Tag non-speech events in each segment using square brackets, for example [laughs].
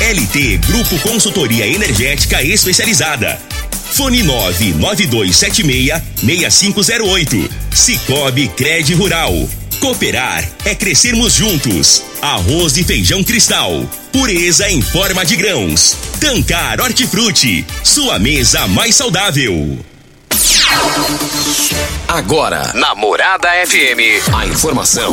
LT Grupo Consultoria Energética Especializada. Fone 99276-6508. Cicobi Cred Rural. Cooperar é crescermos juntos. Arroz e feijão cristal. Pureza em forma de grãos. Tancar Hortifruti. Sua mesa mais saudável. Agora, na Morada FM, a informação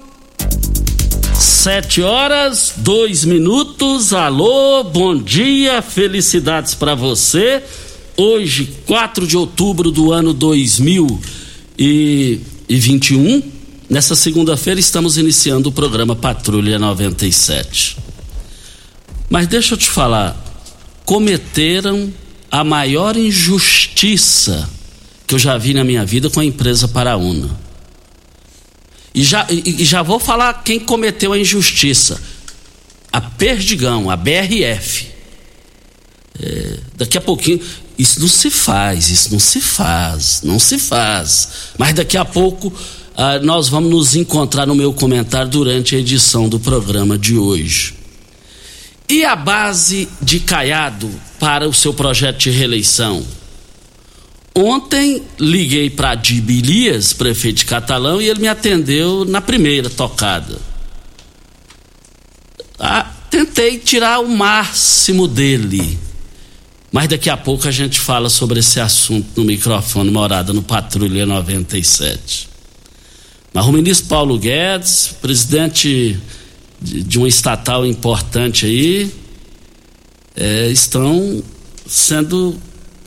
Sete horas, dois minutos. Alô, bom dia, felicidades para você. Hoje, 4 de outubro do ano 2021. Nessa segunda-feira, estamos iniciando o programa Patrulha 97. Mas deixa eu te falar: cometeram a maior injustiça que eu já vi na minha vida com a empresa Paraúna. E já, e, já vou falar quem cometeu a injustiça. A Perdigão, a BRF. É, daqui a pouquinho. Isso não se faz, isso não se faz, não se faz. Mas daqui a pouco ah, nós vamos nos encontrar no meu comentário durante a edição do programa de hoje. E a base de Caiado para o seu projeto de reeleição? Ontem liguei para Dibilias, prefeito de Catalão, e ele me atendeu na primeira tocada. Ah, tentei tirar o máximo dele. Mas daqui a pouco a gente fala sobre esse assunto no microfone Morada no Patrulha 97. Mas o ministro Paulo Guedes, presidente de, de uma estatal importante aí, é, estão sendo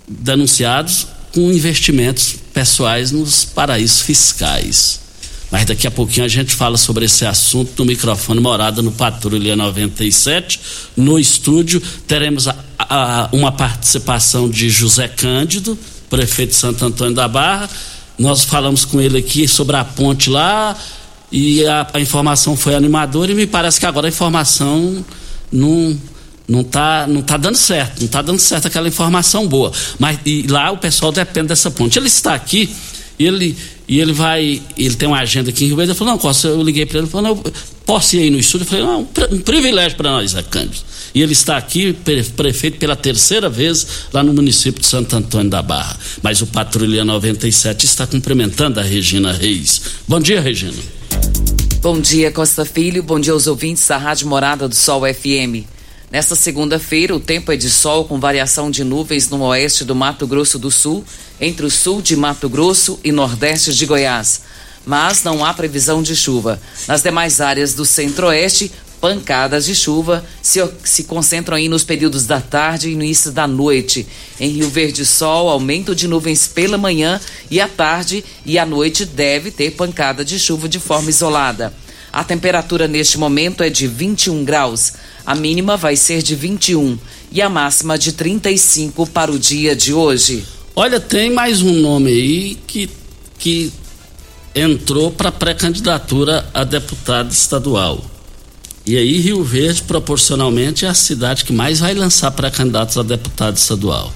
denunciados com investimentos pessoais nos paraísos fiscais. Mas daqui a pouquinho a gente fala sobre esse assunto no microfone Morada no Patrulha 97. No estúdio teremos a, a, uma participação de José Cândido, prefeito de Santo Antônio da Barra. Nós falamos com ele aqui sobre a ponte lá e a, a informação foi animadora e me parece que agora a informação não não tá, não tá dando certo, não tá dando certo aquela informação boa. Mas lá o pessoal depende dessa ponte. Ele está aqui e ele, e ele vai, ele tem uma agenda aqui em Rio Verde. Ele falou, não, Costa, eu liguei para ele, ele falou, não, posso ir aí no estúdio? Eu falei, não, um privilégio para nós, Zé Cândido. E ele está aqui, prefeito, pela terceira vez lá no município de Santo Antônio da Barra. Mas o Patrulha 97 está cumprimentando a Regina Reis. Bom dia, Regina. Bom dia, Costa Filho. Bom dia aos ouvintes da Rádio Morada do Sol FM. Nesta segunda-feira, o tempo é de sol com variação de nuvens no oeste do Mato Grosso do Sul, entre o sul de Mato Grosso e nordeste de Goiás. Mas não há previsão de chuva. Nas demais áreas do centro-oeste, pancadas de chuva se, se concentram aí nos períodos da tarde e início da noite. Em Rio Verde, sol, aumento de nuvens pela manhã e à tarde e à noite deve ter pancada de chuva de forma isolada. A temperatura neste momento é de 21 graus. A mínima vai ser de 21 e a máxima de 35 para o dia de hoje. Olha, tem mais um nome aí que, que entrou para pré-candidatura a deputado estadual. E aí Rio Verde, proporcionalmente, é a cidade que mais vai lançar pré-candidatos a deputado estadual.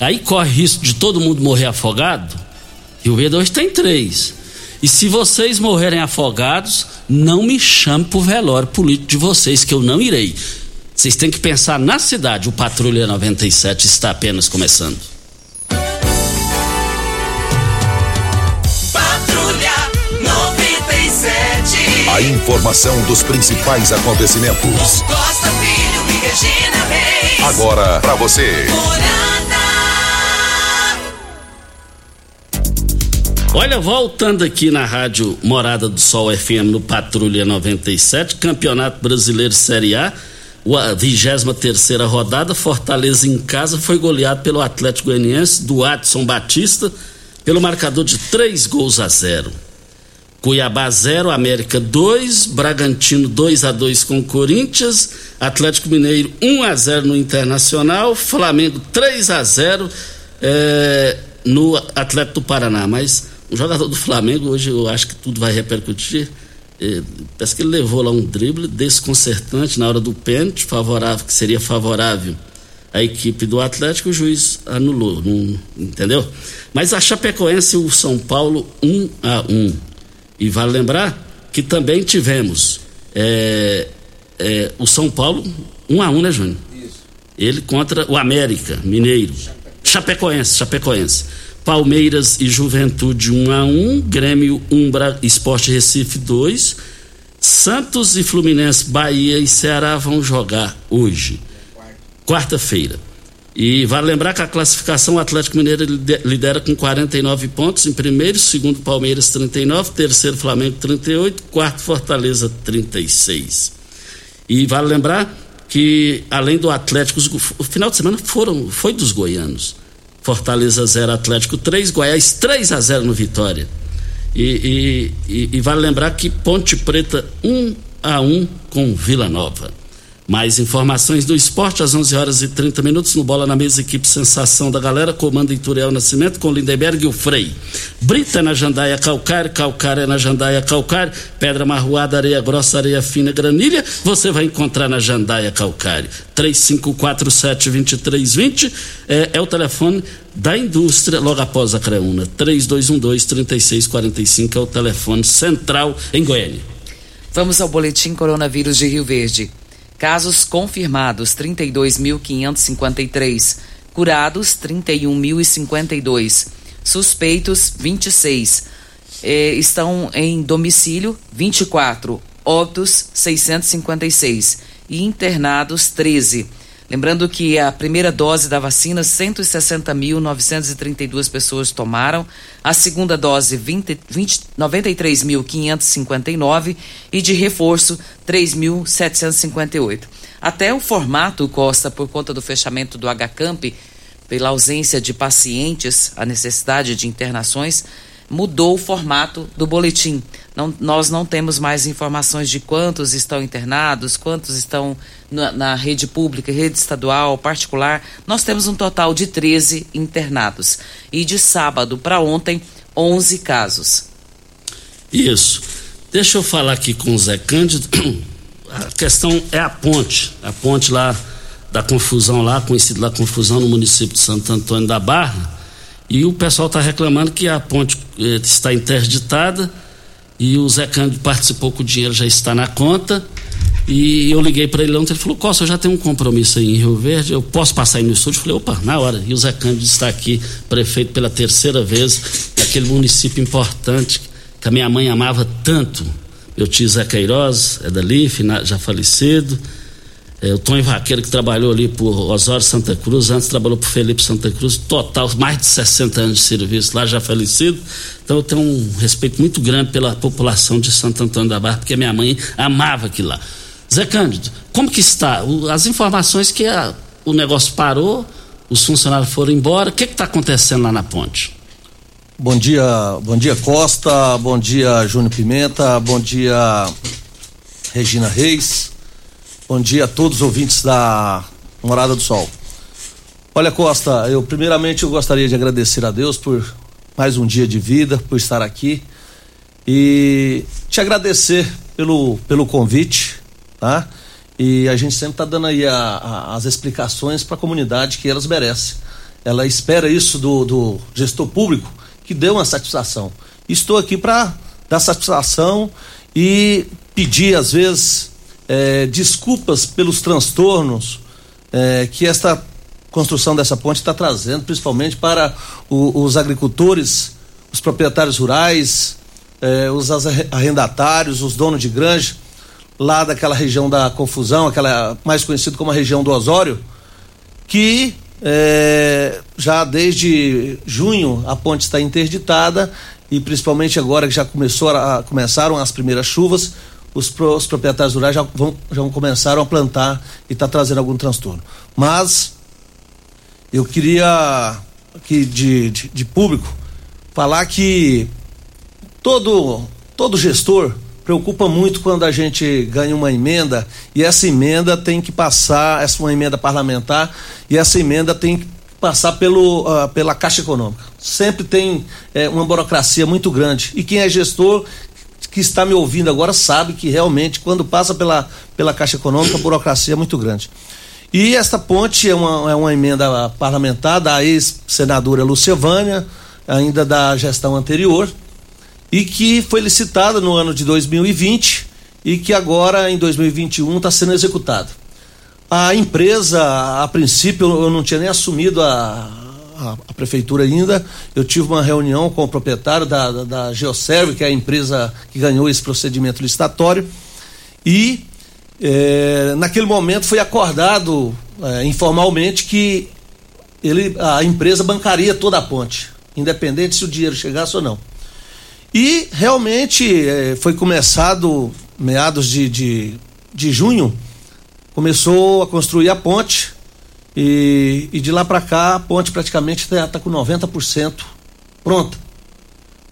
Aí corre risco de todo mundo morrer afogado. Rio Verde hoje tem três. E se vocês morrerem afogados, não me chame pro velório político de vocês, que eu não irei. Vocês têm que pensar na cidade. O Patrulha 97 está apenas começando. Patrulha 97. A informação dos principais acontecimentos. Costa Filho e Regina Reis. Agora para você. Olha, voltando aqui na rádio Morada do Sol FM no Patrulha 97, Campeonato Brasileiro Série A, a 23 terceira rodada, Fortaleza em casa foi goleado pelo Atlético Goianiense do Adson Batista pelo marcador de três gols a zero. Cuiabá 0, América 2, Bragantino 2 a 2 com Corinthians, Atlético Mineiro 1 a 0 no Internacional, Flamengo 3 a 0 é, no Atlético do Paraná. Mas o jogador do Flamengo hoje eu acho que tudo vai repercutir. É, parece que ele levou lá um drible desconcertante na hora do pênalti, favorável, que seria favorável à equipe do Atlético, o juiz anulou, não, entendeu? Mas a Chapecoense e o São Paulo 1 a 1 e vale lembrar que também tivemos é, é, o São Paulo 1 um a 1 um, né, Júnior? Isso. Ele contra o América Mineiro. Chapecoense, Chapecoense. Palmeiras e Juventude 1 um a 1 Grêmio 1, Esporte Recife 2. Santos e Fluminense, Bahia e Ceará vão jogar hoje. Quarta-feira. E vale lembrar que a classificação o Atlético Mineiro lidera com 49 pontos, em primeiro, segundo Palmeiras 39, terceiro Flamengo 38, quarto Fortaleza 36. E vale lembrar que além do Atlético, o final de semana foram foi dos goianos. Fortaleza 0, Atlético 3, Goiás 3 a 0 no Vitória. E, e, e, e vale lembrar que Ponte Preta 1 a 1 com Vila Nova. Mais informações do esporte às 11 horas e 30 minutos no Bola na Mesa, equipe Sensação da Galera, comando Ituriel Nascimento com Lindenberg e o Frei. Brita na Jandaia Calcário, Calcário é na Jandaia Calcário, Pedra Marroada, Areia Grossa, Areia Fina, Granilha, você vai encontrar na Jandaia Calcário. 3547-2320 é, é o telefone da indústria logo após a Creuna. 3212-3645 é o telefone central em Goiânia. Vamos ao boletim Coronavírus de Rio Verde. Casos confirmados 32.553, curados 31.052, suspeitos 26, eh, estão em domicílio 24, óbitos 656 e internados 13. Lembrando que a primeira dose da vacina, 160.932 pessoas tomaram, a segunda dose, 93.559 e de reforço, 3.758. Até o formato, Costa, por conta do fechamento do HCamp, pela ausência de pacientes, a necessidade de internações, mudou o formato do boletim. Não, nós não temos mais informações de quantos estão internados, quantos estão na, na, rede pública, rede estadual, particular. Nós temos um total de 13 internados. E de sábado para ontem, 11 casos. Isso. Deixa eu falar aqui com o Zé Cândido. [clears throat] A questão é a ponte. A ponte lá da confusão lá, conhecida lá confusão no município de Santo Antônio da Barra e o pessoal está reclamando que a ponte eh, está interditada e o Zé Cândido participou que o dinheiro já está na conta. E eu liguei para ele ontem, ele falou: Costa, eu já tenho um compromisso aí em Rio Verde, eu posso passar aí no estúdio? Eu falei: opa, na hora. E o Zé Cândido está aqui, prefeito pela terceira vez, naquele município importante que a minha mãe amava tanto. Meu tio Zé Queiroz, é dali, já falecido é, o Tony Vaqueiro, que trabalhou ali por Osório Santa Cruz, antes trabalhou por Felipe Santa Cruz, total, mais de 60 anos de serviço lá, já falecido. Então eu tenho um respeito muito grande pela população de Santo Antônio da Barra, porque minha mãe amava aquilo lá. Zé Cândido, como que está? As informações que a, o negócio parou, os funcionários foram embora, o que está acontecendo lá na ponte? Bom dia, bom dia Costa, bom dia Júnior Pimenta, bom dia Regina Reis. Bom dia a todos os ouvintes da Morada do Sol. Olha, Costa, eu primeiramente eu gostaria de agradecer a Deus por mais um dia de vida, por estar aqui e te agradecer pelo, pelo convite, tá? E a gente sempre está dando aí a, a, as explicações para a comunidade que elas merecem. Ela espera isso do, do gestor público que dê uma satisfação. Estou aqui para dar satisfação e pedir, às vezes, é, desculpas pelos transtornos é, que esta construção dessa ponte está trazendo, principalmente para o, os agricultores, os proprietários rurais, é, os arrendatários, os donos de granja, lá daquela região da confusão, aquela mais conhecida como a região do Osório, que já desde junho a ponte está interditada e principalmente agora que já começou a, começaram as primeiras chuvas, os, os proprietários rurais já vão, já começaram a plantar e está trazendo algum transtorno. Mas eu queria aqui de, de, de público falar que todo todo gestor preocupa muito quando a gente ganha uma emenda e essa emenda tem que passar, essa uma emenda parlamentar e essa emenda tem que passar pelo, uh, pela Caixa Econômica. Sempre tem é, uma burocracia muito grande. E quem é gestor que está me ouvindo agora sabe que realmente quando passa pela, pela Caixa Econômica a burocracia é muito grande. E esta ponte é uma, é uma emenda parlamentar da ex-senadora Lucevânia, ainda da gestão anterior, e que foi licitada no ano de 2020 e que agora em 2021 está sendo executada. A empresa, a princípio, eu não tinha nem assumido a, a, a, prefeitura ainda. Eu tive uma reunião com o proprietário da, da, da Geoserve, que é a empresa que ganhou esse procedimento licitatório, e é, naquele momento foi acordado é, informalmente que ele, a empresa bancaria toda a ponte, independente se o dinheiro chegasse ou não. E realmente é, foi começado, meados de, de, de junho, começou a construir a ponte e, e de lá para cá a ponte praticamente está tá com 90% pronta.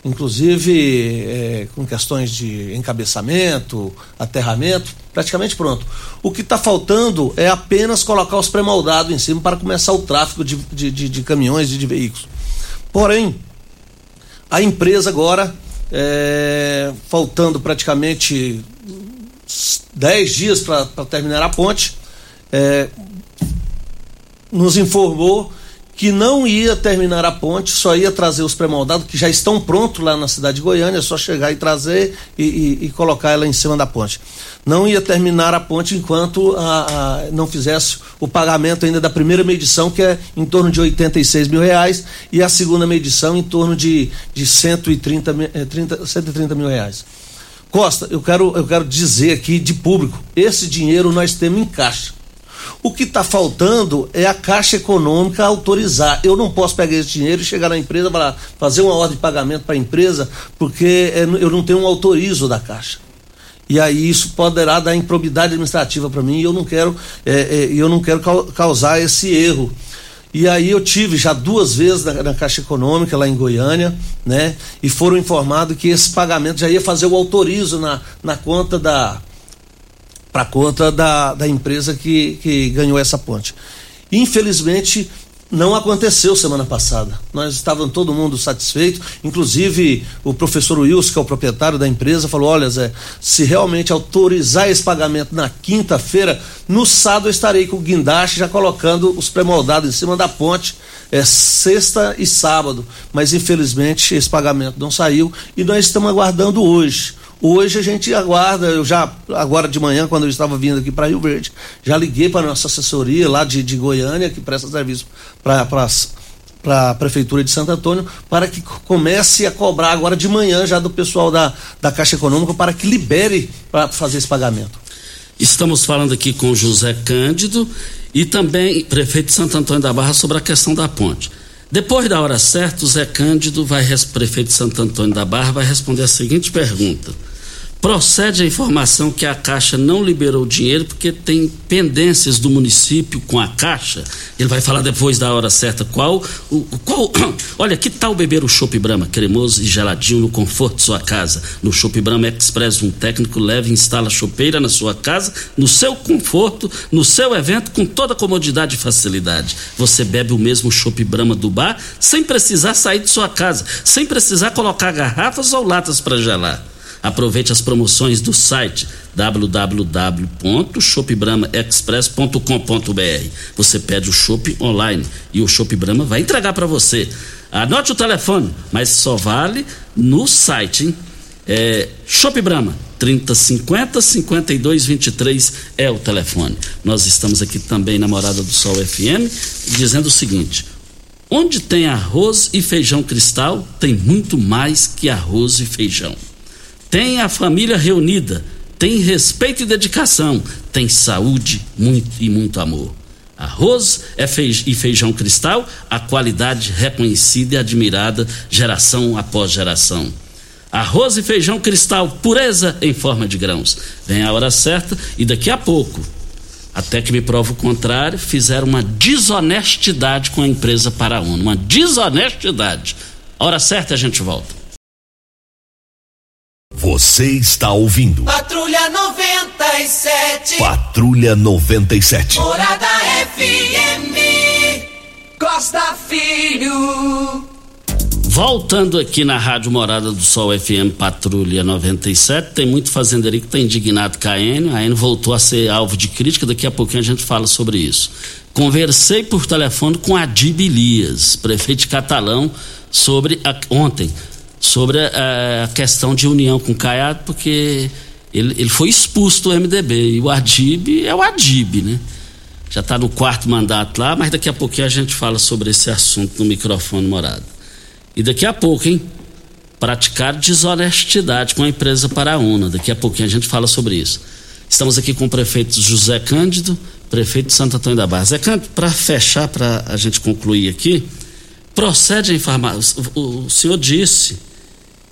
Inclusive é, com questões de encabeçamento, aterramento, praticamente pronto. O que está faltando é apenas colocar os pré-moldados em cima para começar o tráfego de, de, de, de caminhões e de veículos. Porém, a empresa agora é, faltando praticamente 10 dias para terminar a ponte, é, nos informou que não ia terminar a ponte, só ia trazer os pré-moldados que já estão prontos lá na cidade de Goiânia, é só chegar e trazer e, e, e, colocar ela em cima da ponte. Não ia terminar a ponte enquanto a, a, não fizesse o pagamento ainda da primeira medição, que é em torno de 86 mil reais, e a segunda medição em torno de, de 130, 30, 130 mil reais. Costa, eu quero, eu quero dizer aqui de público, esse dinheiro nós temos em caixa. O que está faltando é a Caixa Econômica autorizar. Eu não posso pegar esse dinheiro e chegar na empresa para fazer uma ordem de pagamento para a empresa, porque é, eu não tenho um autorizo da Caixa. E aí isso poderá dar improbidade administrativa para mim e eu não quero, é, é, eu não quero causar esse erro. E aí eu tive já duas vezes na, na, Caixa Econômica lá em Goiânia, né? E foram informados que esse pagamento já ia fazer o autorizo na, na conta da, para conta da, da empresa que, que ganhou essa ponte. Infelizmente, não aconteceu semana passada. Nós estávamos todo mundo satisfeito, inclusive o professor Wilson, que é o proprietário da empresa, falou: olha, Zé, se realmente autorizar esse pagamento na quinta-feira, no sábado eu estarei com o guindaste já colocando os pré-moldados em cima da ponte, é sexta e sábado. Mas infelizmente esse pagamento não saiu e nós estamos aguardando hoje Hoje a gente aguarda, eu já, agora de manhã, quando eu estava vindo aqui para Rio Verde, já liguei para a nossa assessoria lá de, de Goiânia, que presta serviço para para a Prefeitura de Santo Antônio, para que comece a cobrar agora de manhã já do pessoal da, da Caixa Econômica para que libere para fazer esse pagamento. Estamos falando aqui com José Cândido e também prefeito de Santo Antônio da Barra sobre a questão da ponte. Depois da hora certa, o Zé Cândido, vai, prefeito de Santo Antônio da Barra, vai responder a seguinte pergunta. Procede a informação que a Caixa não liberou dinheiro porque tem pendências do município com a Caixa. Ele vai falar depois da hora certa qual. O, qual [coughs] olha, que tal beber o Chopp Brahma, cremoso e geladinho no conforto de sua casa? No Chopp Brahma Express, um técnico leva e instala chopeira na sua casa, no seu conforto, no seu evento, com toda comodidade e facilidade. Você bebe o mesmo Chopp Brahma do bar sem precisar sair de sua casa, sem precisar colocar garrafas ou latas para gelar. Aproveite as promoções do site www.shopbramaexpress.com.br. Você pede o Shop online e o Shop Brahma vai entregar para você. Anote o telefone, mas só vale no site, hein? É, Shop Brahma, 3050 5223 é o telefone. Nós estamos aqui também na Morada do Sol FM, dizendo o seguinte: onde tem arroz e feijão cristal, tem muito mais que arroz e feijão. Tem a família reunida, tem respeito e dedicação, tem saúde muito, e muito amor. Arroz é feij e feijão cristal, a qualidade reconhecida e admirada geração após geração. Arroz e feijão cristal, pureza em forma de grãos. Vem a hora certa e daqui a pouco, até que me prova o contrário, fizeram uma desonestidade com a empresa Paraúna. Uma desonestidade. A hora certa a gente volta. Você está ouvindo. Patrulha 97. Patrulha 97. Morada FM. Costa Filho. Voltando aqui na Rádio Morada do Sol FM Patrulha 97, tem muito fazendeiro que está indignado com a Enio. A Enio voltou a ser alvo de crítica, daqui a pouquinho a gente fala sobre isso. Conversei por telefone com Adib Elias, prefeito de Catalão, sobre a, ontem, sobre a, questão de união com o Caiado, porque ele, ele foi expulso do MDB. E o Adib é o Adib, né? Já está no quarto mandato lá, mas daqui a pouquinho a gente fala sobre esse assunto no microfone morado. E daqui a pouco, hein? Praticar desonestidade com a empresa Paraúna. Daqui a pouquinho a gente fala sobre isso. Estamos aqui com o prefeito José Cândido, prefeito de Santo Antônio da Barra. Zé Cândido, para fechar, para a gente concluir aqui, procede a informação. O senhor disse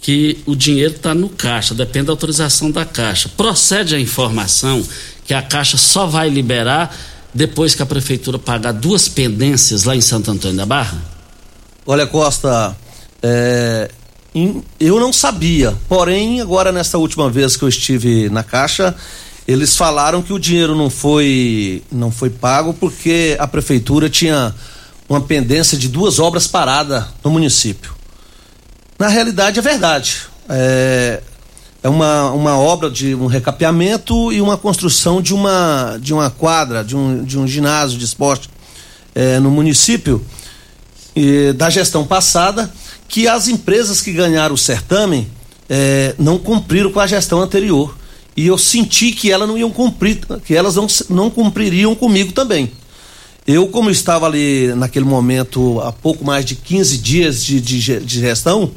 que o dinheiro está no caixa, depende da autorização da caixa. Procede a informação que a caixa só vai liberar depois que a prefeitura pagar duas pendências lá em Santo Antônio da Barra? Olha, Costa, é, eu não sabia, porém, agora nesta última vez que eu estive na Caixa, eles falaram que o dinheiro não foi, não foi pago porque a prefeitura tinha uma pendência de duas obras paradas no município. Na realidade é verdade. É, é uma, uma obra de um recapeamento e uma construção de uma, de uma quadra, de um, de um ginásio de esporte é, no município e, da gestão passada que as empresas que ganharam o certame é, não cumpriram com a gestão anterior. E eu senti que elas não iam cumprir, que elas não, não cumpririam comigo também. Eu, como estava ali naquele momento, há pouco mais de 15 dias de, de, de gestão,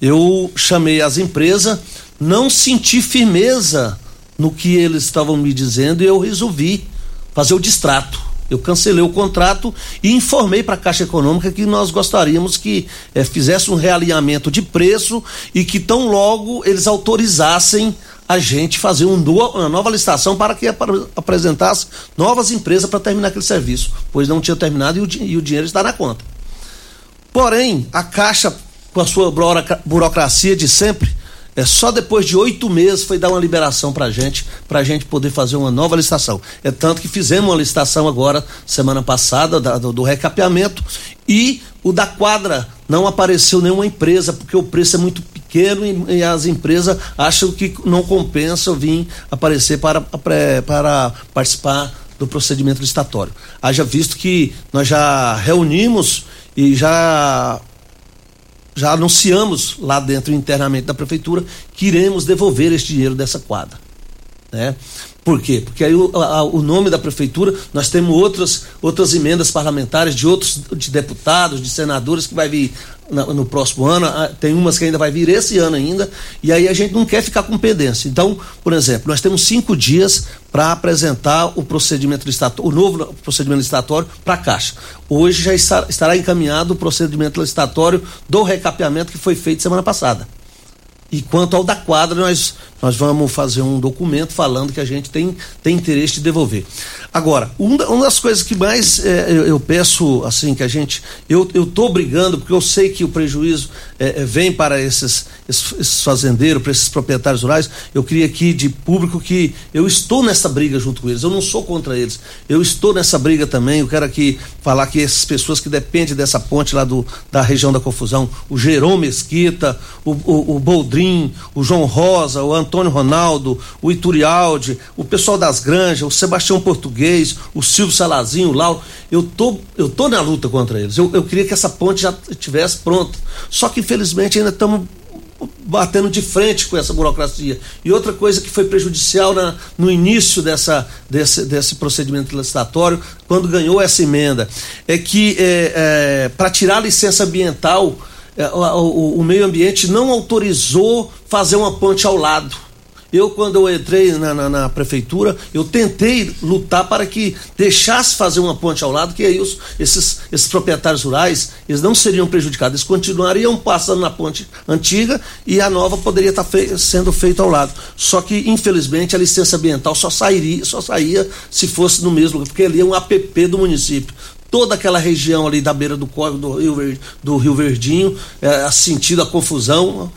eu chamei as empresas, não senti firmeza no que eles estavam me dizendo e eu resolvi fazer o distrato. Eu cancelei o contrato e informei para a Caixa Econômica que nós gostaríamos que eh, fizesse um realinhamento de preço e que tão logo eles autorizassem a gente fazer um uma nova licitação para que apresentasse novas empresas para terminar aquele serviço, pois não tinha terminado e o, e o dinheiro está na conta. Porém, a Caixa, com a sua burocracia de sempre, é só depois de oito meses foi dar uma liberação para gente, para a gente poder fazer uma nova licitação. É tanto que fizemos uma licitação agora, semana passada, da, do, do recapeamento, e o da quadra não apareceu nenhuma empresa, porque o preço é muito e, e as empresas acham que não compensa vir aparecer para, para, participar do procedimento licitatório. Haja visto que nós já reunimos e já já anunciamos lá dentro internamente da prefeitura que iremos devolver este dinheiro dessa quadra. Né? Por quê? Porque aí o, a, o nome da prefeitura, nós temos outras, outras emendas parlamentares de outros de deputados, de senadores que vai vir no, próximo ano, ah, tem umas que ainda vai vir esse ano ainda, e aí a gente não quer ficar com pendência. Então, por exemplo, nós temos cinco dias para apresentar o procedimento licitatório, o novo procedimento licitatório para a Caixa. Hoje já estará encaminhado o procedimento licitatório do recapeamento que foi feito semana passada. E quanto ao da quadra, nós, nós vamos fazer um documento falando que a gente tem, tem interesse de devolver. Agora, uma, das coisas que mais é, eu, eu, peço, assim, que a gente. Eu, tô brigando, porque eu sei que o prejuízo é vem para esses, esses fazendeiros, para esses proprietários rurais. Eu queria aqui de público que eu estou nessa briga junto com eles. Eu não sou contra eles. Eu estou nessa briga também. Eu quero aqui falar que essas pessoas que dependem dessa ponte lá do, da região da confusão, o Jerome Mesquita, o, o, o Boldrin, o João Rosa, o Antônio Ronaldo, o Iturialdi, o pessoal das granjas, o Sebastião Português, o Silvio Salazinho, o Lauro, eu tô, eu tô na luta contra eles. Eu, eu queria que essa ponte já estivesse pronta. Só que infelizmente ainda estamos batendo de frente com essa burocracia. E outra coisa que foi prejudicial na, no início dessa, desse, desse procedimento licitatório, quando ganhou essa emenda, é que é, é, para tirar a licença ambiental, é, o, o, o meio ambiente não autorizou fazer uma ponte ao lado. Eu, quando eu entrei na, na, na, prefeitura, eu tentei lutar para que deixasse fazer uma ponte ao lado, que aí os, esses, esses proprietários rurais, eles não seriam prejudicados, eles continuariam passando na ponte antiga e a nova poderia estar fei sendo feita ao lado. Só que, infelizmente, a licença ambiental só sairia, só saía se fosse no mesmo lugar, porque ali é um APP do município toda aquela região ali da beira do córrego do Rio, do Rio Verdinho, é, sentido a confusão,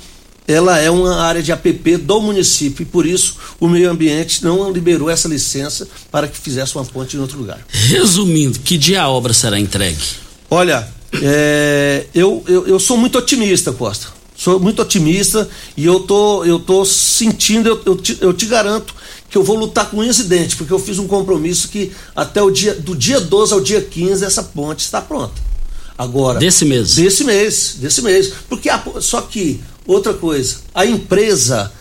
ela é uma área de APP do município e por isso o meio ambiente não liberou essa licença para que fizesse uma ponte em outro lugar. Resumindo, que dia a obra será entregue? Olha, é, eu, eu, eu sou muito otimista, Costa. Sou muito otimista e eu tô, eu tô sentindo, eu, eu, te, eu te garanto que eu vou lutar com unhas e dentes, porque eu fiz um compromisso que até o dia, do dia 12 ao dia 15 essa ponte está pronta. Agora. Desse mês? Desse mês, desse mês. Porque a, só que Outra coisa, a empresa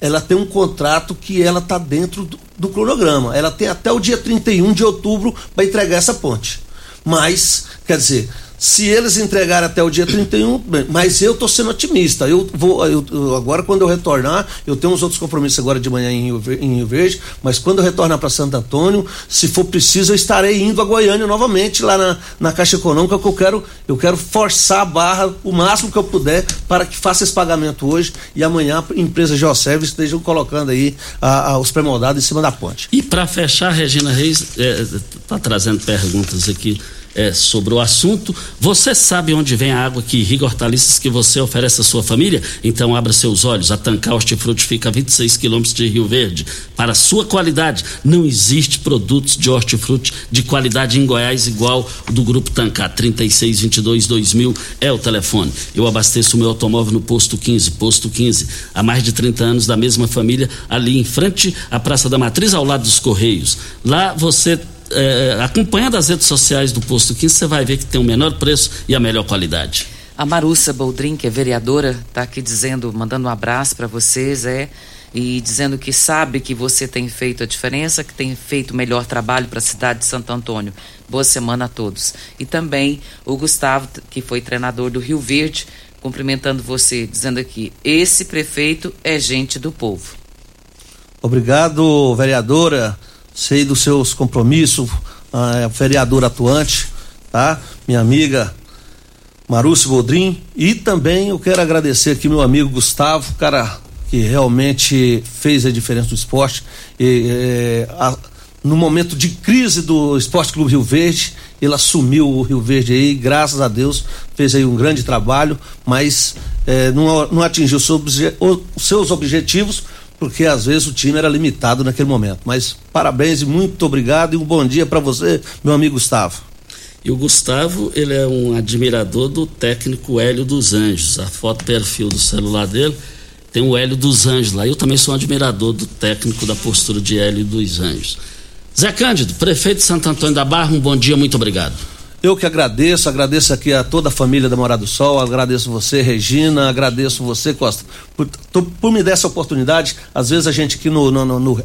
ela tem um contrato que ela está dentro do, do, cronograma. Ela tem até o dia 31 de outubro para entregar essa ponte. Mas, quer dizer, se eles entregarem até o dia 31, bem, mas eu estou sendo otimista. Eu vou, eu, agora quando eu retornar, eu tenho uns outros compromissos agora de manhã em Rio, em Rio Verde, mas quando eu retornar para Santo Antônio, se for preciso, eu estarei indo a Goiânia novamente lá na, na Caixa Econômica, que eu quero, eu quero forçar a barra o máximo que eu puder para que faça esse pagamento hoje e amanhã a empresa Geoservice estejam colocando aí a, a, os em cima da ponte. E para fechar, Regina Reis está é, trazendo perguntas aqui é, sobre o assunto. Você sabe onde vem a água que irriga hortaliças que você oferece à sua família? Então abra seus olhos. A Tancar Hortifruti fica a 26 quilômetros de Rio Verde. Para sua qualidade, não existe produtos de hortifruti de qualidade em Goiás igual do Grupo Tancar. 3622 2000 é o telefone. Eu abasteço o meu automóvel no Posto 15. Posto 15. Há mais de 30 anos da mesma família, ali em frente à Praça da Matriz, ao lado dos Correios. Lá você é, acompanhando as redes sociais do Posto 15, você vai ver que tem o menor preço e a melhor qualidade. A Marussa Boldrin, que é vereadora, está aqui dizendo, mandando um abraço para vocês, é, e dizendo que sabe que você tem feito a diferença, que tem feito o melhor trabalho para a cidade de Santo Antônio. Boa semana a todos. E também o Gustavo, que foi treinador do Rio Verde, cumprimentando você, dizendo aqui: esse prefeito é gente do povo. Obrigado, vereadora sei dos seus compromissos, a vereadora atuante, tá? Minha amiga Marúcio Bodrim e também eu quero agradecer aqui meu amigo Gustavo, cara que realmente fez a diferença do esporte. E, é, a, no momento de crise do Esporte Clube Rio Verde, ele assumiu o Rio Verde aí, graças a Deus, fez aí um grande trabalho, mas é, não, não atingiu os seus objetivos, porque às vezes o time era limitado naquele momento. Mas parabéns e muito obrigado e um bom dia para você, meu amigo Gustavo. E o Gustavo, ele é um admirador do técnico Hélio dos Anjos. A foto perfil do celular dele tem o Hélio dos Anjos lá. Eu também sou um admirador do técnico da postura de Hélio dos Anjos. Zé Cândido, prefeito de Santo Antônio da Barra, um bom dia, muito obrigado. Eu que agradeço, agradeço aqui a toda a família da Morada do Sol, agradeço você, Regina, agradeço você, Costa, por, por me dar essa oportunidade. Às vezes a gente aqui no. no, no, no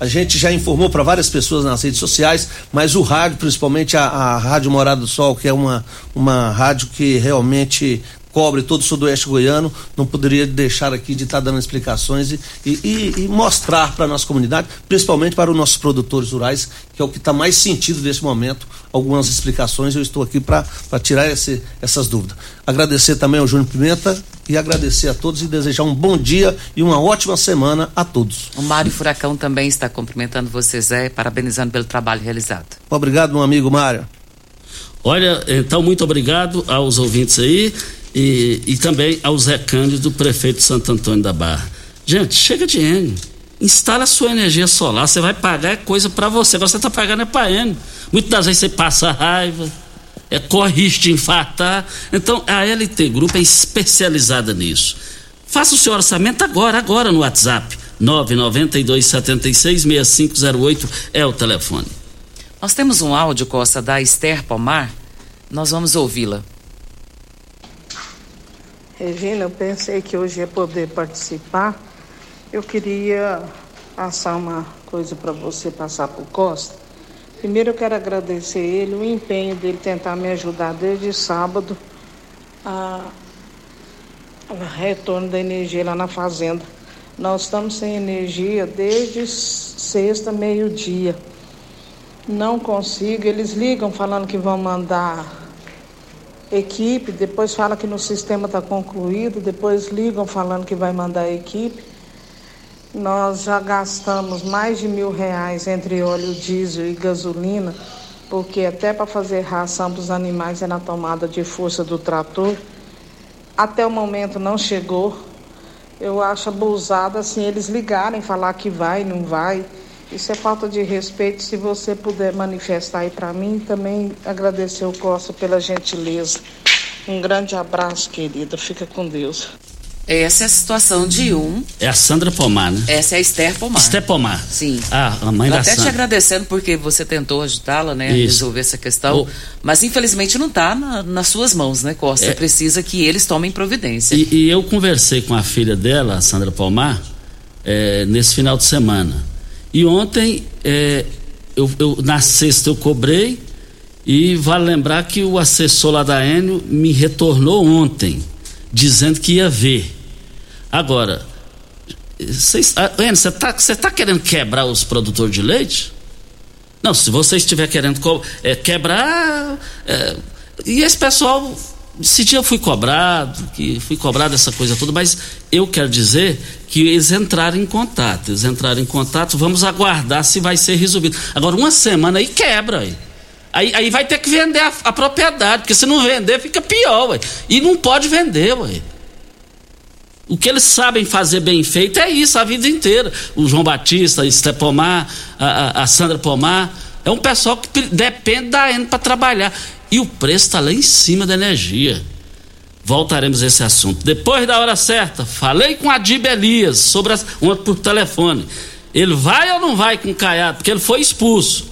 a gente já informou para várias pessoas nas redes sociais, mas o rádio, principalmente a, a Rádio Morada do Sol, que é uma, uma rádio que realmente cobre todo o sudoeste goiano, não poderia deixar aqui de estar tá dando explicações e, e, e mostrar para a nossa comunidade, principalmente para os nossos produtores rurais, que é o que está mais sentido nesse momento, algumas explicações. Eu estou aqui para tirar esse, essas dúvidas. Agradecer também ao Júnior Pimenta e agradecer a todos e desejar um bom dia e uma ótima semana a todos. O Mário Furacão também está cumprimentando você, Zé, parabenizando pelo trabalho realizado. Obrigado, meu amigo Mário. Olha, então, muito obrigado aos ouvintes aí e, e também ao Zé Cândido, prefeito de Santo Antônio da Barra. Gente, chega de N. Instala a sua energia solar, você vai pagar coisa para você, você está pagando é para N. Muitas das vezes você passa raiva, é, corre risco de infartar. Então, a LT Grupo é especializada nisso. Faça o seu orçamento agora, agora no WhatsApp. 992 76 6508 é o telefone. Nós temos um áudio, Costa, da Esther Pomar. Nós vamos ouvi-la. Regina, eu pensei que hoje ia poder participar. Eu queria passar uma coisa para você passar por Costa. Primeiro eu quero agradecer ele, o empenho dele tentar me ajudar desde sábado a, a retorno da energia lá na fazenda. Nós estamos sem energia desde sexta, meio-dia. Não consigo, eles ligam falando que vão mandar equipe, depois fala que no sistema está concluído, depois ligam falando que vai mandar equipe. Nós já gastamos mais de mil reais entre óleo diesel e gasolina, porque até para fazer ração para os animais é na tomada de força do trator. Até o momento não chegou. Eu acho abusado assim eles ligarem, falar que vai, não vai. Isso é falta de respeito. Se você puder manifestar aí para mim, também agradecer o Costa pela gentileza. Um grande abraço, querida. Fica com Deus. Essa é a situação de um. É a Sandra Pomar, né? Essa é a Esther Pomar. Esther Pomar. Sim. Ah, a mãe Eu da até Sandra. te agradecendo porque você tentou ajudá-la, né? a Isso. Resolver essa questão. O- Mas infelizmente não está nas suas mãos, né, Costa? É. Precisa que eles tomem providência. E, e eu conversei com a filha dela, a Sandra Palmar, eh, nesse final de semana. E ontem, eh, eu, eu- na sexta eu cobrei, e vale lembrar que o assessor lá da Enio me retornou ontem, dizendo que ia ver. Agora, ah, Enio, você está tá querendo quebrar os produtores de leite? Não, se você estiver querendo eh, quebrar. eh, e esse pessoal. Esse dia eu fui cobrado, que fui cobrado essa coisa toda, mas eu quero dizer que eles entraram em contato. Eles entraram em contato, vamos aguardar se vai ser resolvido. Agora, uma semana aí quebra. Aí, aí, aí vai ter que vender a, a propriedade, porque se não vender, fica pior. Ué. E não pode vender, ué. O que eles sabem fazer bem feito é isso a vida inteira. O João Batista, a Esté Pomar, a, a- Sandra Pomar. É um pessoal que depende da ENE para trabalhar. E o preço está lá em cima da energia. Voltaremos a esse assunto. Depois da hora certa, falei com a Dib Elias sobre as, ontem por telefone. Ele vai ou não vai com o Caiado? Porque ele foi expulso.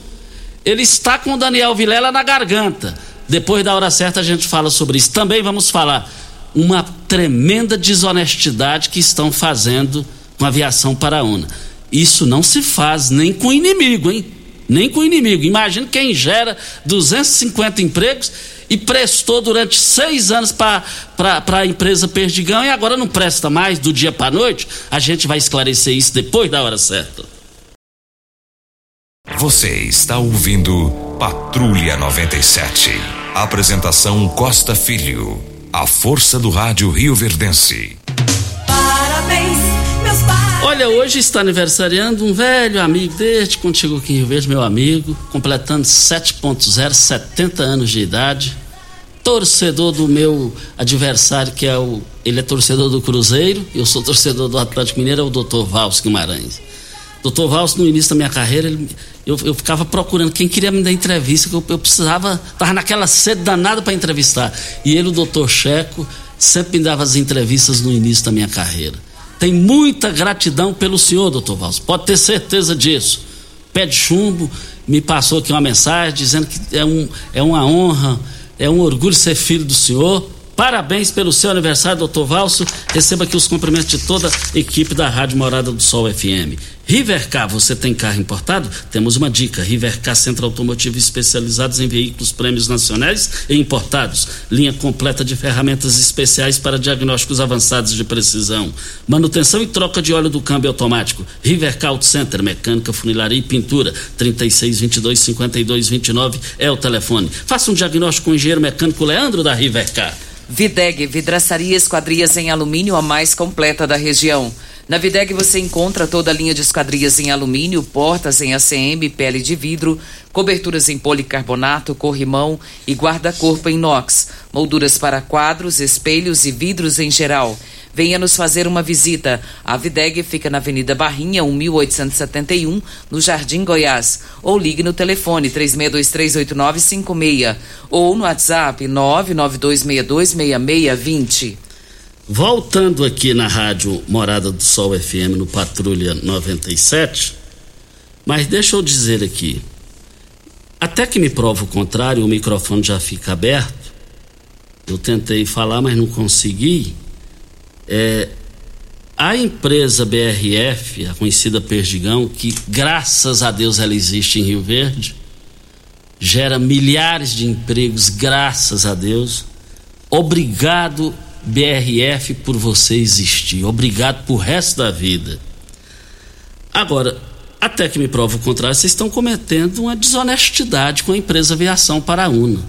Ele está com o Daniel Vilela na garganta. Depois da hora certa a gente fala sobre isso. Também vamos falar uma tremenda desonestidade que estão fazendo com a aviação Paraúna. Isso não se faz nem com inimigo, hein? Nem com inimigo. Imagina quem gera 250 empregos e prestou durante seis anos para a empresa Perdigão e agora não presta mais do dia para noite. A gente vai esclarecer isso depois da hora certa. Você está ouvindo Patrulha 97. Apresentação Costa Filho. A força do rádio Rio Verdense. Parabéns, meus pais. Olha, hoje está aniversariando um velho amigo desde contigo aqui em Rio Verde, meu amigo, completando 7.0, 70 anos de idade. Torcedor do meu adversário, que é o. Ele é torcedor do Cruzeiro, eu sou torcedor do Atlético Mineiro, é o Dr. Valls Guimarães. Doutor Valls, no início da minha carreira, ele- eu, eu ficava procurando quem queria me dar entrevista, que eu, eu precisava, estava naquela sede danada para entrevistar. E ele, o doutor Checo, sempre me dava as entrevistas no início da minha carreira. Tem muita gratidão pelo senhor, doutor Valls, pode ter certeza disso. Pé de chumbo, me passou aqui uma mensagem dizendo que é, um, é uma honra, é um orgulho ser filho do senhor. Parabéns pelo seu aniversário, doutor Valso. Receba aqui os cumprimentos de toda a equipe da Rádio Morada do Sol FM. Rivercar, você tem carro importado? Temos uma dica. Rivercar Centro Automotivo especializados em veículos prêmios nacionais e importados. Linha completa de ferramentas especiais para diagnósticos avançados de precisão. Manutenção e troca de óleo do câmbio automático. Rivercar Auto Center, mecânica, funilaria e pintura. 3622 5229 é o telefone. Faça um diagnóstico com o engenheiro mecânico Leandro da Rivercar. Videg, vidraçaria esquadrias em alumínio a mais completa da região. Na Videg você encontra toda a linha de esquadrias em alumínio, portas em ACM, pele de vidro, coberturas em policarbonato, corrimão e guarda-corpo em inox, molduras para quadros, espelhos e vidros em geral. Venha nos fazer uma visita. A Videg fica na Avenida Barrinha, 1871, no Jardim Goiás. Ou ligue no telefone 36238956 ou no WhatsApp 992626620. Voltando aqui na rádio Morada do Sol FM no Patrulha 97, mas deixa eu dizer aqui, até que me prova o contrário, o microfone já fica aberto. Eu tentei falar, mas não consegui. É, a empresa BRF, a conhecida Perdigão, que graças a Deus ela existe em Rio Verde, gera milhares de empregos, graças a Deus. Obrigado, BRF, por você existir. Obrigado por resto da vida. Agora, até que me prova o contrário, vocês estão cometendo uma desonestidade com a empresa Aviação Paraúna.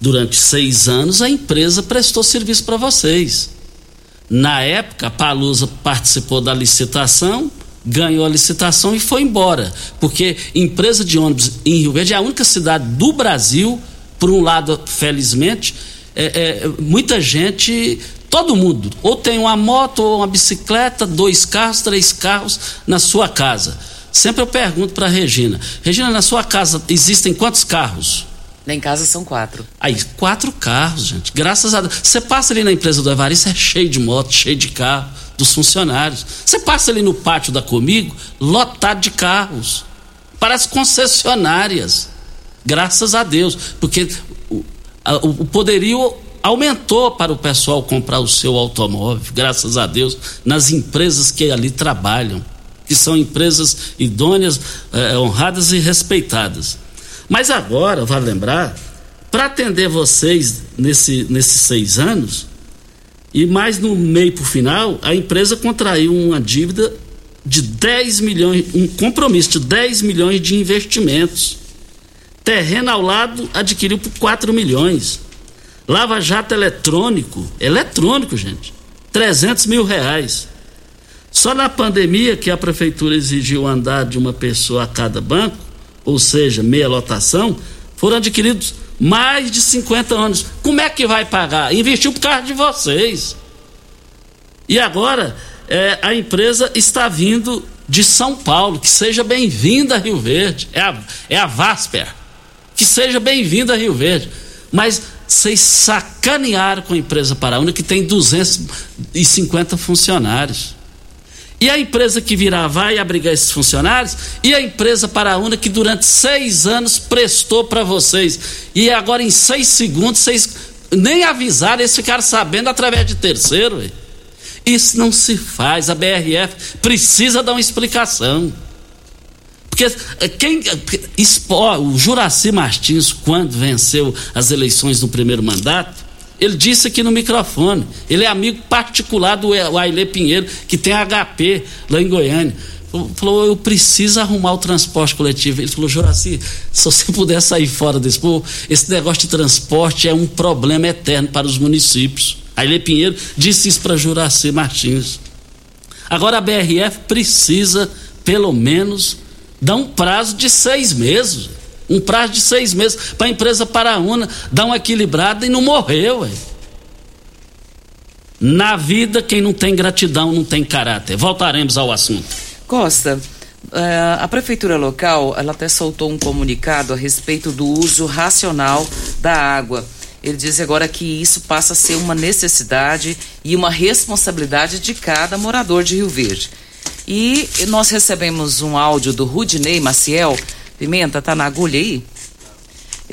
Durante seis anos, a empresa prestou serviço para vocês. Na época, a Palusa participou da licitação, ganhou a licitação e foi embora. Porque empresa de ônibus em Rio Verde é a única cidade do Brasil, por um lado, felizmente, é, é, muita gente todo mundo ou tem uma moto ou uma bicicleta, dois carros, três carros na sua casa. Sempre eu pergunto para Regina, Regina, na sua casa existem quantos carros? Lá em casa são quatro. Aí, quatro carros, gente. Graças a Deus. Você passa ali na empresa do Evaristo, é cheio de moto, cheio de carro, dos funcionários. Você passa ali no pátio da Comigo, lotado de carros. Parece concessionárias. Graças a Deus. Porque o, a, o poderio aumentou para o pessoal comprar o seu automóvel, graças a Deus, nas empresas que ali trabalham, que são empresas idôneas, eh, honradas e respeitadas. Mas agora, vale lembrar, para atender vocês nesse, nesses seis anos, e mais no meio para o final, a empresa contraiu uma dívida de 10 milhões, um compromisso de 10 milhões de investimentos. Terreno ao lado adquiriu por 4 milhões. Lava jato eletrônico, eletrônico, gente, 300 mil reais. Só na pandemia que a prefeitura exigiu andar de uma pessoa a cada banco, ou seja, meia lotação, foram adquiridos mais de 50 anos. Como é que vai pagar? Investiu por causa de vocês. E agora é, a empresa está vindo de São Paulo. Que seja bem-vinda Rio Verde. É a, é a Vasper. Que seja bem-vinda a Rio Verde. Mas vocês sacanearam com a empresa Paraúna, que tem 250 funcionários. E a empresa que virá vai abrigar esses funcionários? E a empresa Paraúna que durante seis anos prestou para vocês. E agora em seis segundos vocês nem avisaram, eles ficaram sabendo através de terceiro. Isso não se faz. A BRF precisa dar uma explicação. Porque eh, quem. Eh, o Juraci Martins, quando venceu as eleições no primeiro mandato, ele disse aqui no microfone. Ele é amigo particular do Aile Pinheiro, que tem HP lá em Goiânia. Falou, eu preciso arrumar o transporte coletivo. Ele falou, Joraci, se você [laughs] puder sair fora desse povo, esse negócio de transporte é um problema eterno para os municípios. Aile Pinheiro disse isso para Juraci Martins. Agora a BRF precisa, pelo menos, dar um prazo de seis meses um prazo de seis meses para a empresa Paraúna dar uma equilibrada e não morreu. Na vida, quem não tem gratidão não tem caráter. Voltaremos ao assunto. Costa, eh, a prefeitura local ela até soltou um comunicado a respeito do uso racional da água. Ele diz agora que isso passa a ser uma necessidade e uma responsabilidade de cada morador de Rio Verde. E nós recebemos um áudio do Rudinei Maciel, Pimenta, tá na agulha aí?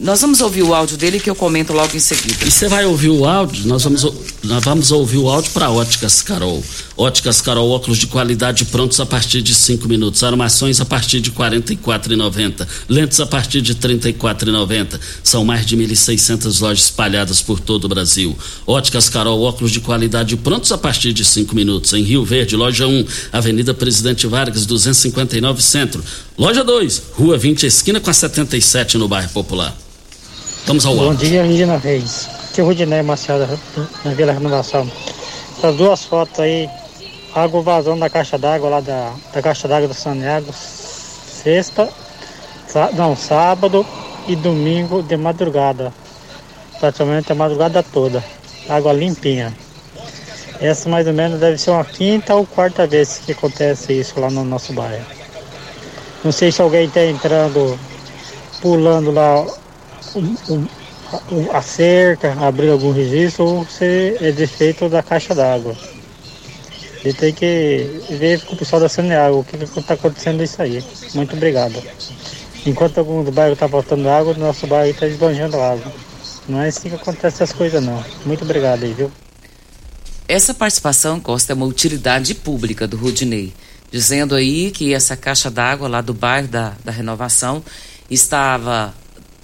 Nós vamos ouvir o áudio dele que eu comento logo em seguida. E você vai ouvir o áudio? Nós vamos, nós vamos ouvir o áudio para Óticas Carol. Óticas Carol, óculos de qualidade prontos a partir de 5 minutos. Armações a partir de R$ 44,90. Lentes a partir de R$ 34,90. São mais de 1.600 lojas espalhadas por todo o Brasil. Óticas Carol, óculos de qualidade prontos a partir de 5 minutos. Em Rio Verde, loja 1, Avenida Presidente Vargas, 259 Centro. Loja 2, Rua 20, esquina com a 77 no bairro Popular. Vamos ao Bom dia, Regina Reis. Aqui é o Rudinei Marcelo, na Vila Renovação. Essas duas fotos aí, água vazando da caixa d'água lá da, da caixa d'água do Santiago, sexta, não, sábado e domingo de madrugada. Praticamente a madrugada toda. Água limpinha. Essa mais ou menos deve ser uma quinta ou quarta vez que acontece isso lá no nosso bairro. Não sei se alguém está entrando, pulando lá a cerca, abrir algum registro ou se é defeito da caixa d'água. E tem que ver com o pessoal da Saneágua o que está acontecendo isso aí. Muito obrigado. Enquanto algum do bairro está faltando água, o nosso bairro está esbanjando água. Não é assim que acontece as coisas não. Muito obrigado aí, viu? essa participação, Costa, é uma utilidade pública do Rudinei, dizendo aí que essa caixa d'água lá do bairro da, da Renovação estava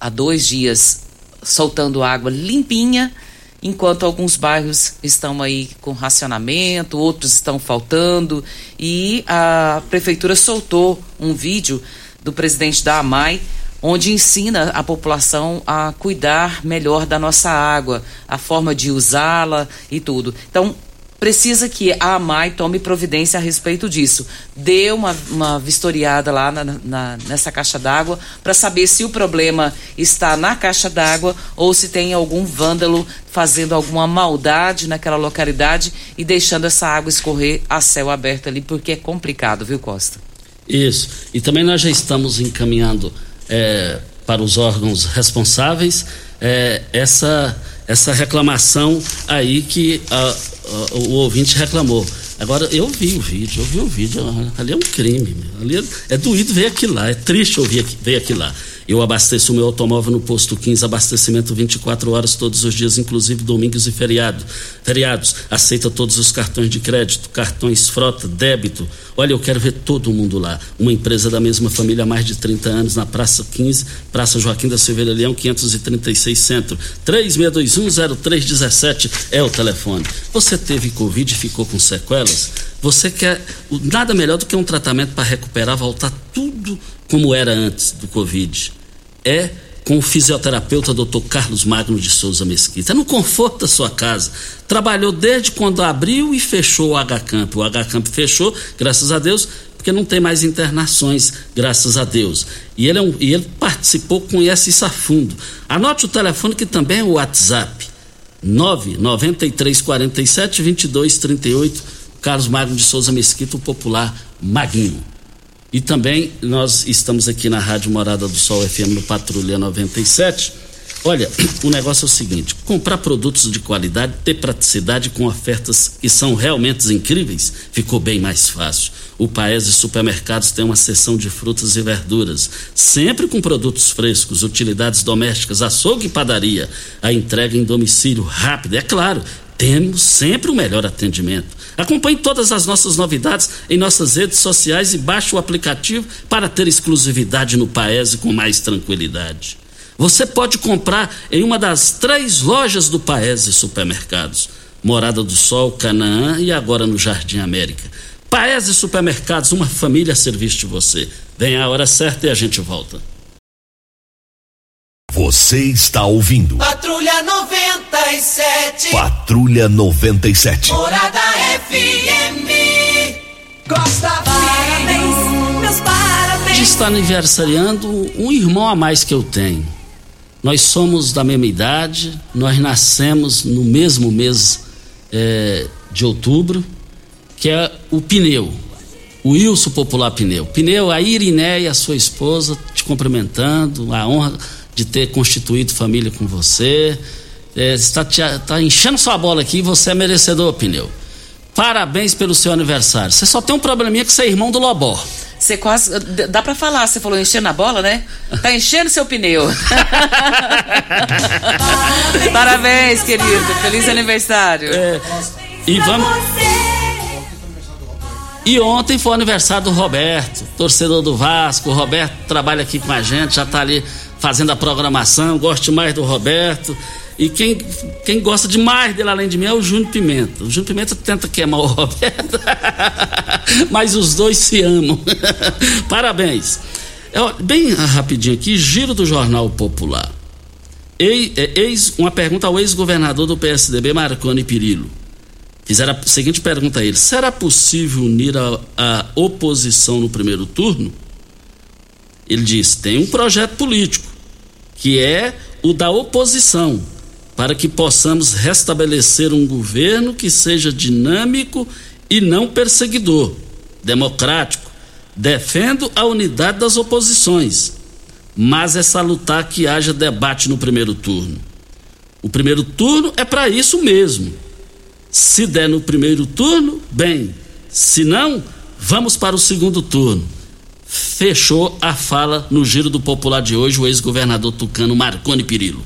há dois dias soltando água limpinha, enquanto alguns bairros estão aí com racionamento, outros estão faltando, e a prefeitura soltou um vídeo do presidente da AMAI onde ensina a população a cuidar melhor da nossa água, a forma de usá-la e tudo. Então, precisa que a AMAI tome providência a respeito disso. Dê uma, uma vistoriada lá na, na, nessa caixa d'água para saber se o problema está na caixa d'água ou se tem algum vândalo fazendo alguma maldade naquela localidade e deixando essa água escorrer a céu aberto ali, porque é complicado, viu, Costa? Isso. E também nós já estamos encaminhando é, para os órgãos responsáveis é, essa, essa reclamação aí que a, o ouvinte reclamou. Agora, eu vi o vídeo, eu vi o vídeo, ali é um crime, ali é, é doído ver aquilo lá, é triste ouvir ver aquilo lá. Eu abasteço o meu automóvel no posto 15, abastecimento 24 horas todos os dias, inclusive domingos e feriado, feriados. Aceita todos os cartões de crédito, cartões frota, débito. Olha, eu quero ver todo mundo lá. Uma empresa da mesma família há mais de 30 anos, na Praça 15, Praça Joaquim da Silveira Leão, 536 Centro. 36210317 é o telefone. Você teve Covid e ficou com sequelas? Você quer nada melhor do que um tratamento para recuperar, voltar tudo como era antes do Covid. É com o fisioterapeuta Dr. Carlos Magno de Souza Mesquita. É no conforto da sua casa. Trabalhou desde quando abriu e fechou o H-Camp. O H-Camp fechou, graças a Deus, porque não tem mais internações, graças a Deus. E ele, é um, e ele participou, conhece isso a fundo. Anote o telefone que também é o WhatsApp. 99347 2238 Carlos Magno de Souza Mesquita, o popular Maguinho. E também nós estamos aqui na Rádio Morada do Sol FM no Patrulha 97. Olha, [clears throat] o negócio é o seguinte: comprar produtos de qualidade, ter praticidade com ofertas que são realmente incríveis, ficou bem mais fácil. O Paese Supermercados tem uma seção de frutas e verduras, sempre com produtos frescos, utilidades domésticas, açougue e padaria. A entrega em domicílio rápida, é claro, temos sempre o melhor atendimento. Acompanhe todas as nossas novidades em nossas redes sociais e baixe o aplicativo para ter exclusividade no Paese com mais tranquilidade. Você pode comprar em uma das três lojas do Paese Supermercados: Morada do Sol, Canaã e agora no Jardim América. Paese Supermercados, uma família a serviço de você. Vem a hora certa e a gente volta. Você está ouvindo. Patrulha 97. Patrulha 97. Morada FM. Costa Filho. Meus parabéns. Está aniversariando um irmão a mais que eu tenho. Nós somos da mesma idade, nós nascemos no mesmo mês é, de outubro, que é o pneu. O Wilson Popular Pneu. Pneu, a Irinéia, sua esposa, te cumprimentando, a honra de ter constituído família com você. É, está, está enchendo sua bola aqui e você é merecedor, pneu. Parabéns pelo seu aniversário. Você só tem um probleminha que você é irmão do Lobó. Você quase. Dá pra falar, você falou enchendo a bola, né? Tá enchendo seu pneu. [laughs] Parabéns, querido. Feliz aniversário. É, e vamos. E ontem foi o aniversário do Roberto, torcedor do Vasco. O Roberto trabalha aqui com a gente, já tá ali fazendo a programação, gosto mais do Roberto. E quem, quem gosta demais dele, além de mim, é o Júnior Pimenta. O Júnior Pimenta tenta queimar o [laughs] Roberto, mas os dois se amam. [laughs] Parabéns. É, bem rapidinho aqui, giro do Jornal Popular. É, ex, uma pergunta ao ex-governador do PSDB, Marconi Pirillo. Fizeram a seguinte pergunta a ele: será possível unir a, a oposição no primeiro turno? Ele diz: tem um projeto político que é o da oposição, para que possamos restabelecer um governo que seja dinâmico e não perseguidor, democrático, defendo a unidade das oposições, mas é salutar que haja debate no primeiro turno. O primeiro turno é para isso mesmo. Se der no primeiro turno, bem. Se não, vamos para o segundo turno fechou a fala no Giro do Popular de hoje o ex-governador tucano Marconi Pirillo.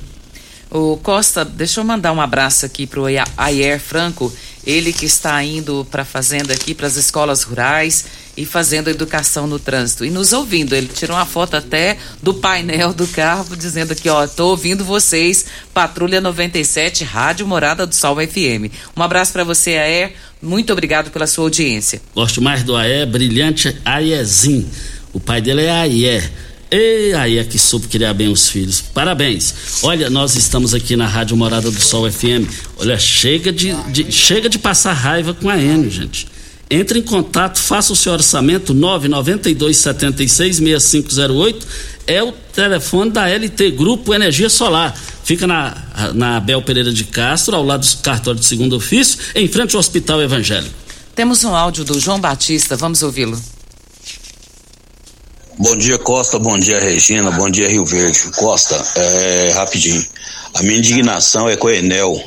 O Costa, deixa eu mandar um abraço aqui pro Ayer Franco, ele que está indo para a fazenda aqui, para as escolas rurais e fazendo educação no trânsito. E nos ouvindo, ele tirou uma foto até do painel do carro, dizendo aqui, ó, tô ouvindo vocês, Patrulha 97, Rádio Morada do Sol FM. Um abraço para você, Aer, muito obrigado pela sua audiência. Gosto mais do Aer, brilhante Aierzin. O pai dele é Ayer. E aí é que soube criar bem os filhos. Parabéns. Olha, nós estamos aqui na Rádio Morada do Sol FM. Olha, chega de, de chega de passar raiva com a Enio, gente. Entre em contato, faça o seu orçamento 992 76 6508 é o telefone da LT Grupo Energia Solar. Fica na, na Abel Pereira de Castro, ao lado do cartório de segundo ofício, em frente ao Hospital Evangélico. Temos um áudio do João Batista, vamos ouvi-lo. Bom dia, Costa. Bom dia, Regina. Bom dia, Rio Verde. Costa, é, rapidinho. A minha indignação é com o Enel.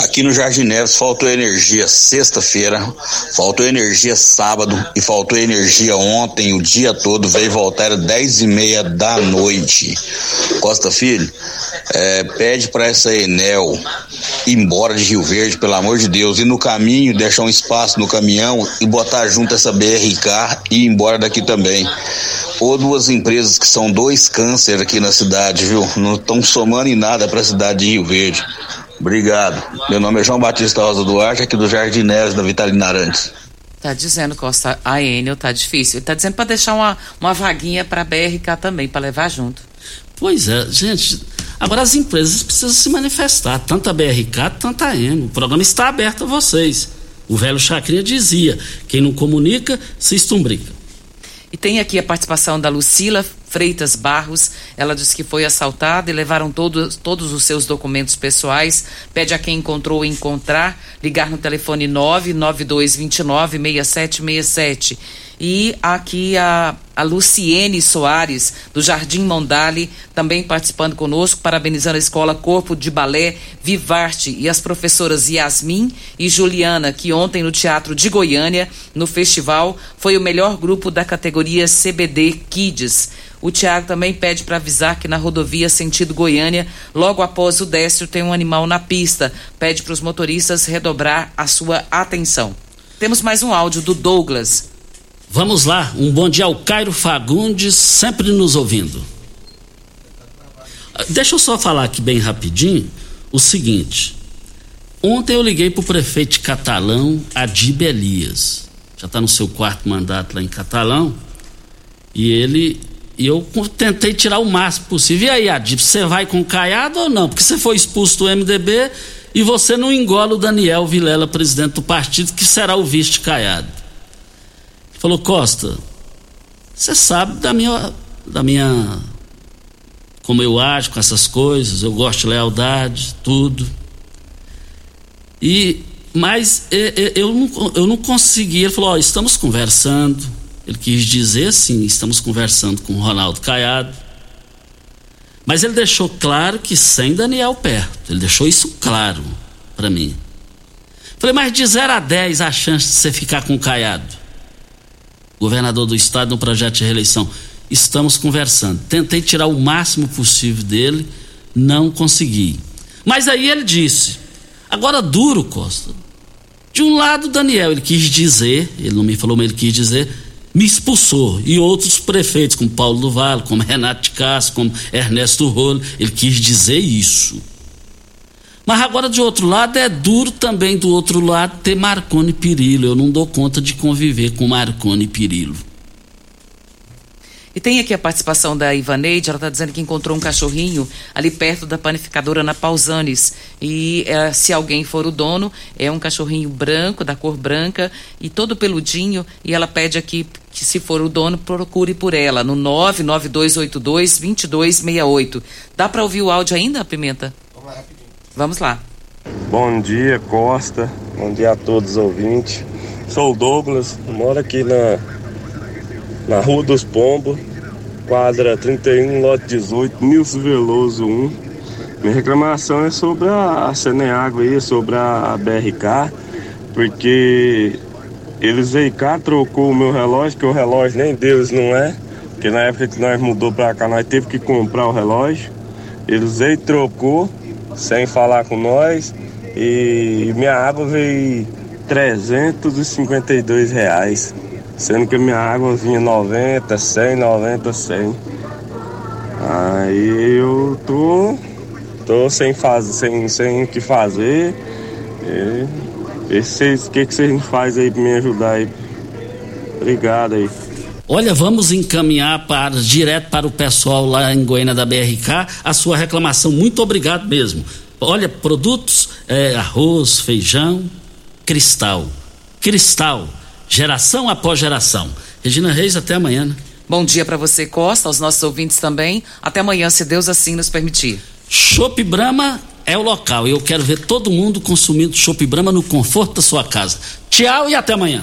Aqui no Jardim Neves faltou energia sexta-feira, faltou energia sábado e faltou energia ontem, o dia todo. Veio voltar era dez e meia da noite. Costa Filho, é, pede para essa Enel ir embora de Rio Verde, pelo amor de Deus, e no caminho deixar um espaço no caminhão e botar junto essa BRK e ir embora daqui também ou duas empresas que são dois câncer aqui na cidade, viu? Não estão somando em nada para a cidade de Rio Verde. Obrigado. Meu nome é João Batista Rosa Duarte, aqui do Jardim Neves, da Vitalina Arantes. Tá dizendo, Costa, a Enel tá difícil. Ele tá dizendo para deixar uma, uma vaguinha para BRK também, para levar junto. Pois é, gente. Agora as empresas precisam se manifestar, tanto a BRK, tanto a Enel. O programa está aberto a vocês. O velho Chacrinha dizia: quem não comunica, se estumbrica. E tem aqui a participação da Lucila Freitas Barros. Ela disse que foi assaltada e levaram todos, todos os seus documentos pessoais. Pede a quem encontrou encontrar, ligar no telefone 99229 6767 e aqui a, a Luciene Soares, do Jardim Mondale, também participando conosco, parabenizando a Escola Corpo de Balé Vivarte e as professoras Yasmin e Juliana, que ontem no Teatro de Goiânia, no festival, foi o melhor grupo da categoria CBD Kids. O Tiago também pede para avisar que na rodovia sentido Goiânia, logo após o Décio, tem um animal na pista. Pede para os motoristas redobrar a sua atenção. Temos mais um áudio do Douglas. Vamos lá, um bom dia ao Cairo Fagundes, sempre nos ouvindo. Deixa eu só falar aqui bem rapidinho o seguinte. Ontem eu liguei para o prefeito Catalão, Adib Elias. Já está no seu quarto mandato lá em Catalão. E ele. E eu tentei tirar o máximo possível. E aí, Adib, você vai com caiado ou não? Porque você foi expulso do MDB e você não engola o Daniel Vilela, presidente do partido, que será o vice de caiado. Falou, Costa, você sabe da minha, da minha. como eu ajo com essas coisas, eu gosto de lealdade, tudo. E, mas eu não, eu não consegui. Ele falou: estamos conversando. Ele quis dizer assim: estamos conversando com o Ronaldo Caiado. Mas ele deixou claro que sem Daniel perto. Ele deixou isso claro para mim. Falei, mas de 0 a 10 a chance de você ficar com o Caiado governador do estado, no projeto de reeleição. Estamos conversando. Tentei tirar o máximo possível dele, não consegui. Mas aí ele disse: agora duro, Costa. De um lado, Daniel, ele quis dizer, ele não me falou, mas ele quis dizer, me expulsou. E outros prefeitos, como Paulo do Vale, como Renato de Castro, como Ernesto Rolo, ele quis dizer isso. Mas agora, de outro lado, é duro também do outro lado ter Marconi Pirillo. Eu não dou conta de conviver com Marconi Pirillo. E tem aqui a participação da Ivaneide, ela está dizendo que encontrou um cachorrinho ali perto da panificadora na Pausanes. E é, se alguém for o dono, é um cachorrinho branco, da cor branca, e todo peludinho. E ela pede aqui que, se for o dono, procure por ela, no 99282-2268. Dá para ouvir o áudio ainda, Pimenta? Vamos lá, rapidinho. Vamos lá. Bom dia, Costa. Bom dia a todos os ouvintes. Sou o Douglas, moro aqui na, na Rua dos Pombos, quadra 31, lote 18, Nilson Veloso 1. Minha reclamação é sobre a, a Ceneágua aí, sobre a, a BRK, porque eles veio cá, trocou o meu relógio, que o relógio nem deles não é, porque na época que nós mudou pra cá, nós teve que comprar o relógio. Eles veio, trocou, sem falar com nós. E minha água veio 352 reais. Sendo que minha água vinha 90, 100, 90, 100. Aí eu tô, tô sem fazer, sem, sem o que fazer. E, o que, que vocês fazem aí pra me ajudar aí? Obrigado aí. Olha, vamos encaminhar para, direto para o pessoal lá em Goiânia da BRK a sua reclamação. Muito obrigado mesmo. Olha, produtos, é, arroz, feijão, cristal. Cristal, geração após geração. Regina Reis, até amanhã. Né? Bom dia para você, Costa, aos nossos ouvintes também. Até amanhã, se Deus assim nos permitir. Chopp Brahma é o local. Eu quero ver todo mundo consumindo Chopp Brahma no conforto da sua casa. Tchau e até amanhã.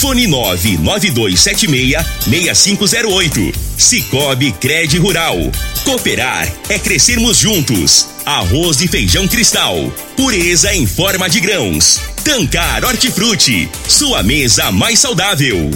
Fone 99276-6508. Cicobi Cred Rural. Cooperar é crescermos juntos. Arroz e feijão cristal. Pureza em forma de grãos. Tancar Hortifruti. Sua mesa mais saudável.